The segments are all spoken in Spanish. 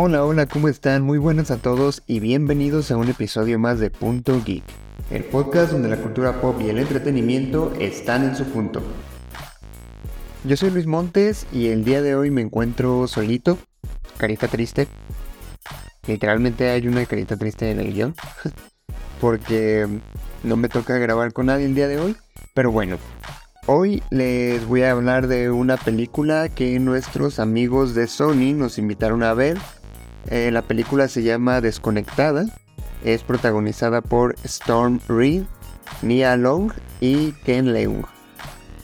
Hola, hola, ¿cómo están? Muy buenas a todos y bienvenidos a un episodio más de Punto Geek, el podcast donde la cultura pop y el entretenimiento están en su punto. Yo soy Luis Montes y el día de hoy me encuentro solito, carita triste. Literalmente hay una carita triste en el guion, porque no me toca grabar con nadie el día de hoy, pero bueno, Hoy les voy a hablar de una película que nuestros amigos de Sony nos invitaron a ver. Eh, la película se llama Desconectada. Es protagonizada por Storm Reed, Nia Long y Ken Leung.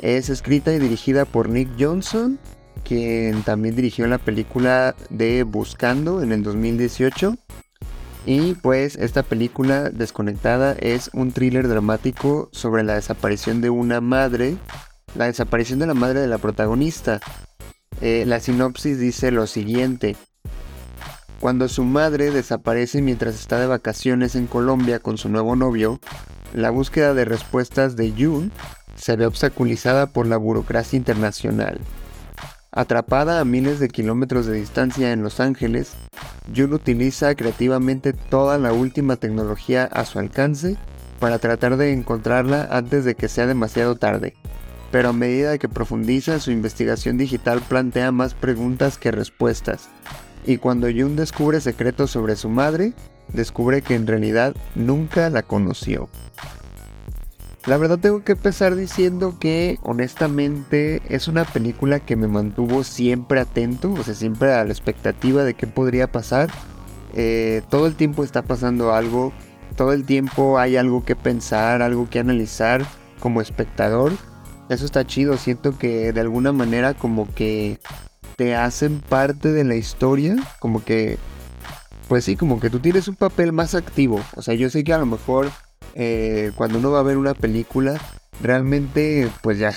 Es escrita y dirigida por Nick Johnson, quien también dirigió la película de Buscando en el 2018. Y pues esta película Desconectada es un thriller dramático sobre la desaparición de una madre, la desaparición de la madre de la protagonista. Eh, la sinopsis dice lo siguiente. Cuando su madre desaparece mientras está de vacaciones en Colombia con su nuevo novio, la búsqueda de respuestas de June se ve obstaculizada por la burocracia internacional. Atrapada a miles de kilómetros de distancia en Los Ángeles, June utiliza creativamente toda la última tecnología a su alcance para tratar de encontrarla antes de que sea demasiado tarde. Pero a medida que profundiza, su investigación digital plantea más preguntas que respuestas. Y cuando June descubre secretos sobre su madre, descubre que en realidad nunca la conoció. La verdad tengo que empezar diciendo que honestamente es una película que me mantuvo siempre atento, o sea, siempre a la expectativa de qué podría pasar. Eh, todo el tiempo está pasando algo, todo el tiempo hay algo que pensar, algo que analizar como espectador. Eso está chido, siento que de alguna manera como que te hacen parte de la historia, como que, pues sí, como que tú tienes un papel más activo. O sea, yo sé que a lo mejor eh, cuando uno va a ver una película, realmente, pues ya,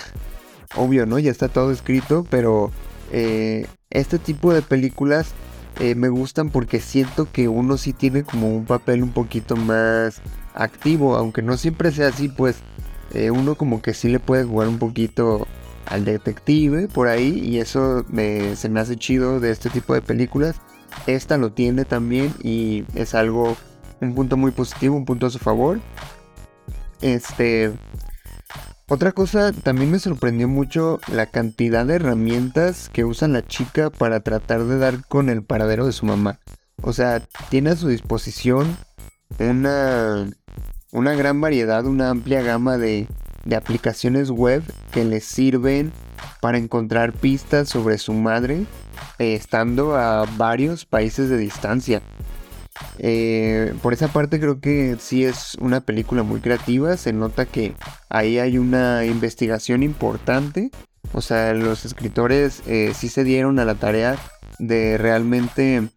obvio, ¿no? Ya está todo escrito, pero eh, este tipo de películas eh, me gustan porque siento que uno sí tiene como un papel un poquito más activo, aunque no siempre sea así, pues uno como que sí le puede jugar un poquito al detective por ahí y eso se me hace chido de este tipo de películas. Esta lo tiene también y es algo un punto muy positivo, un punto a su favor. Este. Otra cosa, también me sorprendió mucho la cantidad de herramientas que usa la chica para tratar de dar con el paradero de su mamá. O sea, tiene a su disposición una, una gran variedad, una amplia gama de, de aplicaciones web que le sirven para encontrar pistas sobre su madre, eh, estando a varios países de distancia. Eh, por esa parte creo que sí es una película muy creativa, se nota que ahí hay una investigación importante, o sea, los escritores eh, sí se dieron a la tarea de realmente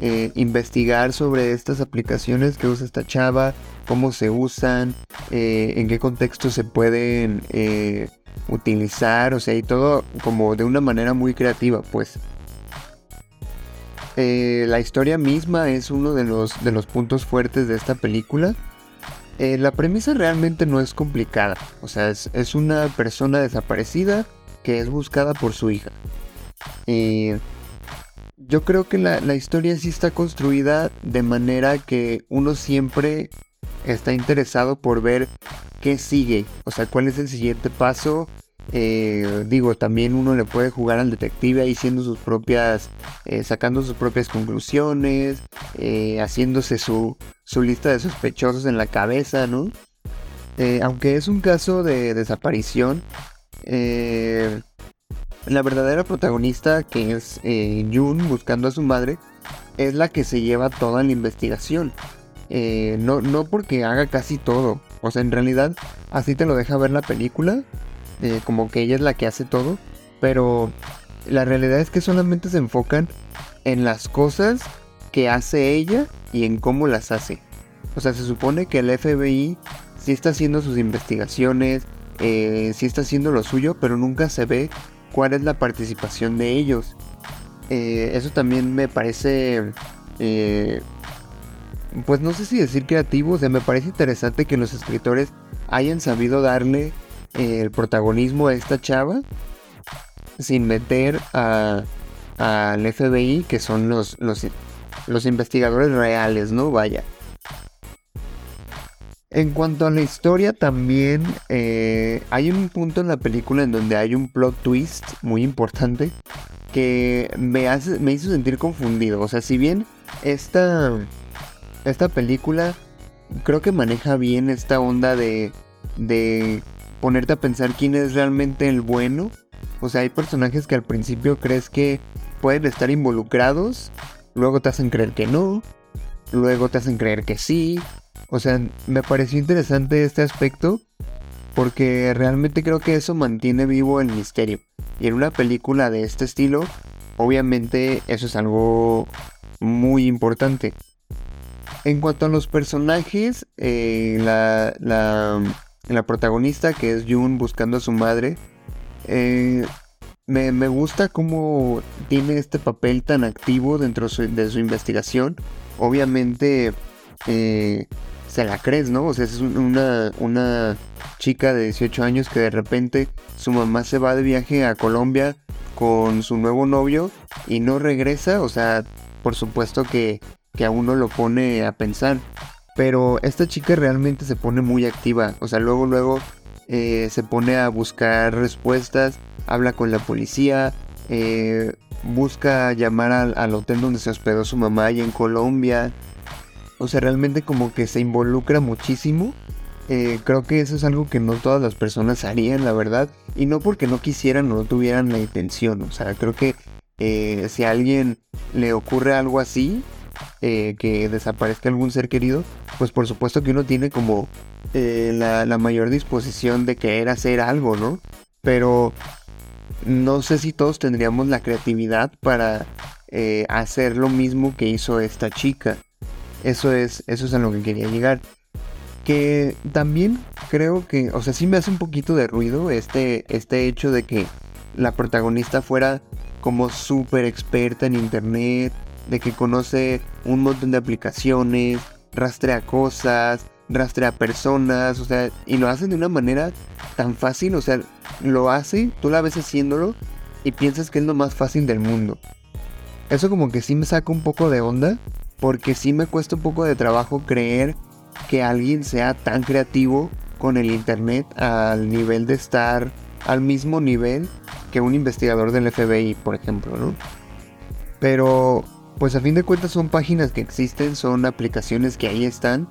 eh, investigar sobre estas aplicaciones que usa esta chava, cómo se usan, en qué contexto se pueden utilizar, o sea, y todo como de una manera muy creativa, pues. Eh, la historia misma es uno de los, de los puntos fuertes de esta película. Eh, la premisa realmente no es complicada. O sea, es, una persona desaparecida que es buscada por su hija. Yo creo que la, la historia sí está construida de manera que uno siempre está interesado por ver qué sigue. O sea, cuál es el siguiente paso eh, digo, también uno le puede jugar al detective ahí siendo sus propias, eh, sacando sus propias conclusiones, eh, haciéndose su, su, lista de sospechosos en la cabeza, ¿no? aunque es un caso de desaparición, la verdadera protagonista, que es June buscando a su madre, es la que se lleva toda la investigación. no, no porque haga casi todo. O sea, en realidad, así te lo deja ver la película. Eh, como que ella es la que hace todo, pero la realidad es que solamente se enfocan en las cosas que hace ella y en cómo las hace. O sea, se supone que el FBI sí está haciendo sus investigaciones, eh, sí está haciendo lo suyo, pero nunca se ve cuál es la participación de ellos. Eh, eso también me parece, pues no sé si decir creativo, o sea, me parece interesante que los escritores hayan sabido darle el protagonismo de esta chava sin meter al FBI, que son los, los investigadores reales, ¿no? Vaya. En cuanto a la historia también eh, hay un punto en la película en donde hay un plot twist muy importante que me, hace, me hizo sentir confundido. O sea, si bien esta, esta película creo que maneja bien esta onda de, de ponerte a pensar quién es realmente el bueno. O sea, hay personajes que al principio crees que pueden estar involucrados, luego te hacen creer que no, luego te hacen creer que sí. O sea, me pareció interesante este aspecto porque realmente creo que eso mantiene vivo el misterio. Y en una película de este estilo, obviamente eso es algo muy importante. En cuanto a los personajes, eh, la, la, protagonista que es Jun buscando a su madre, eh, me, gusta cómo tiene este papel tan activo dentro de su investigación. Obviamente eh, se la crees, ¿no? O sea, es una, una chica de 18 años que de repente su mamá se va de viaje a Colombia con su nuevo novio y no regresa. O sea, por supuesto que, que a uno lo pone a pensar. Pero esta chica realmente se pone muy activa. O sea, luego, luego eh, se pone a buscar respuestas, habla con la policía, eh, busca llamar al, al, hotel donde se hospedó su mamá allá en Colombia. O sea, realmente como que se involucra muchísimo. Eh, creo que eso es algo que no todas las personas harían, la verdad. Y no porque no quisieran o no tuvieran la intención. O sea, creo que eh, si a alguien le ocurre algo así, eh, que desaparezca algún ser querido, pues por supuesto que uno tiene como la, la mayor disposición de querer hacer algo, ¿no? Pero no sé si todos tendríamos la creatividad para hacer lo mismo que hizo esta chica. Eso es, eso es lo que quería llegar. Que también creo que, o sea, sí me hace un poquito de ruido este, este hecho de que la protagonista fuera como súper experta en internet, de que conoce un montón de aplicaciones, rastrea cosas, rastrea personas, o sea, y lo hacen de una manera tan fácil, o sea, lo hace, tú la ves haciéndolo y piensas que es lo más fácil del mundo. Eso como que sí me saca un poco de onda, porque sí me cuesta un poco de trabajo creer que alguien sea tan creativo con el Internet al nivel de estar al mismo nivel que un investigador del FBI, por ejemplo, ¿no? Pero, pues a fin de cuentas son páginas que existen, son aplicaciones que ahí están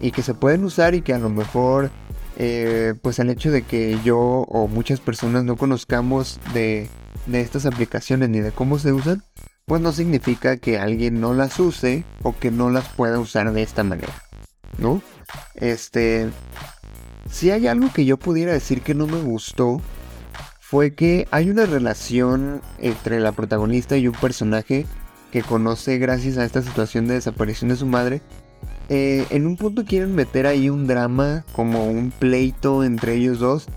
y que se pueden usar y que a lo mejor, eh, pues el hecho de que yo o muchas personas no conozcamos de, de estas aplicaciones ni de cómo se usan, pues no significa que alguien no las use o que no las pueda usar de esta manera, ¿no? Este, si hay algo que yo pudiera decir que no me gustó, fue que hay una relación entre la protagonista y un personaje que conoce gracias a esta situación de desaparición de su madre. Eh, en un punto quieren meter ahí un drama, como un pleito entre ellos dos,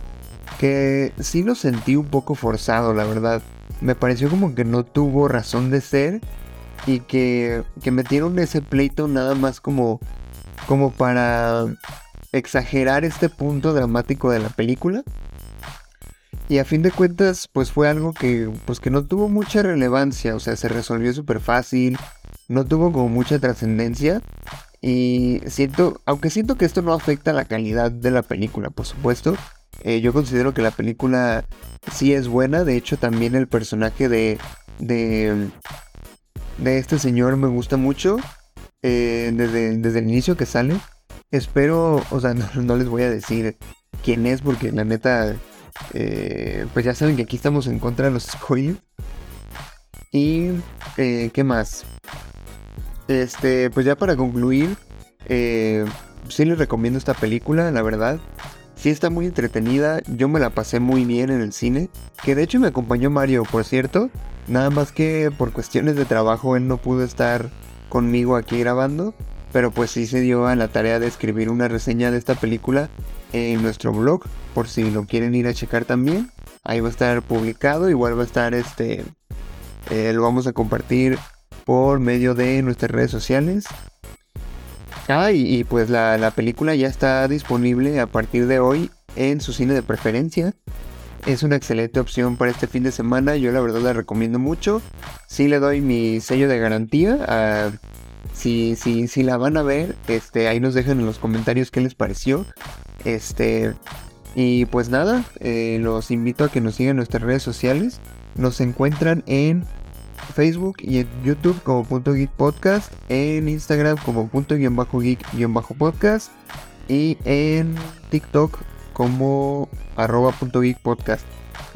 que sí lo sentí un poco forzado, la verdad me pareció como que no tuvo razón de ser y que, que metieron ese pleito nada más como, como para exagerar este punto dramático de la película. Y a fin de cuentas, pues fue algo que, pues que no tuvo mucha relevancia, o sea, se resolvió súper fácil, no tuvo como mucha trascendencia. Y siento, aunque siento que esto no afecta la calidad de la película, por supuesto, eh, yo considero que la película sí es buena. De hecho, también el personaje de, de, de este señor me gusta mucho. Eh, desde, desde, el inicio que sale. Espero, o sea, no, les voy a decir quién es porque la neta, eh, pues ya saben que aquí estamos en contra de los spoilers. Y, ¿qué más? Este, pues ya para concluir, sí les recomiendo esta película, la verdad. Sí está muy entretenida, yo me la pasé muy bien en el cine, que de hecho me acompañó Mario, por cierto, nada más que por cuestiones de trabajo él no pudo estar conmigo aquí grabando, pero pues sí se dio a la tarea de escribir una reseña de esta película en nuestro blog, por si lo quieren ir a checar también, ahí va a estar publicado, igual va a estar este, eh, lo vamos a compartir por medio de nuestras redes sociales Ah, y, pues la, película ya está disponible a partir de hoy en su cine de preferencia. Es una excelente opción para este fin de semana. Yo la verdad la recomiendo mucho. Sí le doy mi sello de garantía si, si, si la van a ver, este, ahí nos dejan en los comentarios qué les pareció. Este, y pues nada, eh, los invito a que nos sigan en nuestras redes sociales. Nos encuentran en Facebook y en YouTube como punto geek podcast, en Instagram como punto guion bajo geek guion bajo podcast y en TikTok como arroba punto geek podcast.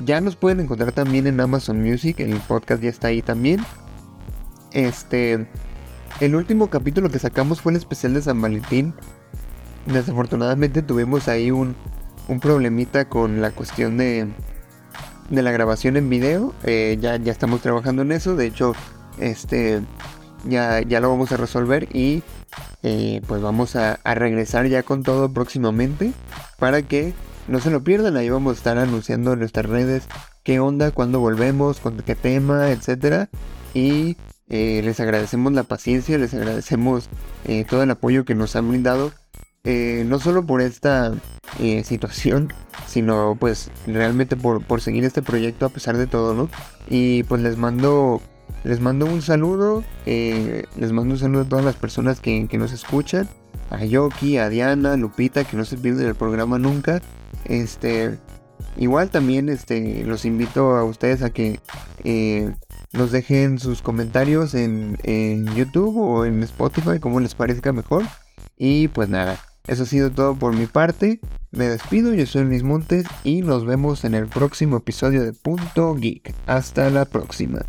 Ya nos pueden encontrar también en Amazon Music, el podcast ya está ahí también. Este, el último capítulo que sacamos fue el especial de San Valentín. Desafortunadamente tuvimos ahí un, un problemita con la cuestión de, de la grabación en video. Eh, ya, ya estamos trabajando en eso. De hecho, este ya, ya lo vamos a resolver y eh, pues vamos a, regresar ya con todo próximamente para que no se lo pierdan. Ahí vamos a estar anunciando en nuestras redes qué onda, cuándo volvemos, con qué tema, etcétera. Y eh, les agradecemos la paciencia, les agradecemos todo el apoyo que nos han brindado eh, no solo por esta eh, situación, sino pues realmente por, seguir este proyecto a pesar de todo, ¿no? Y pues les mando, les mando un saludo, eh, les mando un saludo a todas las personas que, nos escuchan, a Yoki, a Diana, Lupita, que no se pierden el programa nunca. Este, igual también este, los invito a ustedes a que nos dejen sus comentarios en, en YouTube o en Spotify, como les parezca mejor. Y pues nada, eso ha sido todo por mi parte. Me despido, yo soy Luis Montes y nos vemos en el próximo episodio de Punto Geek. Hasta la próxima.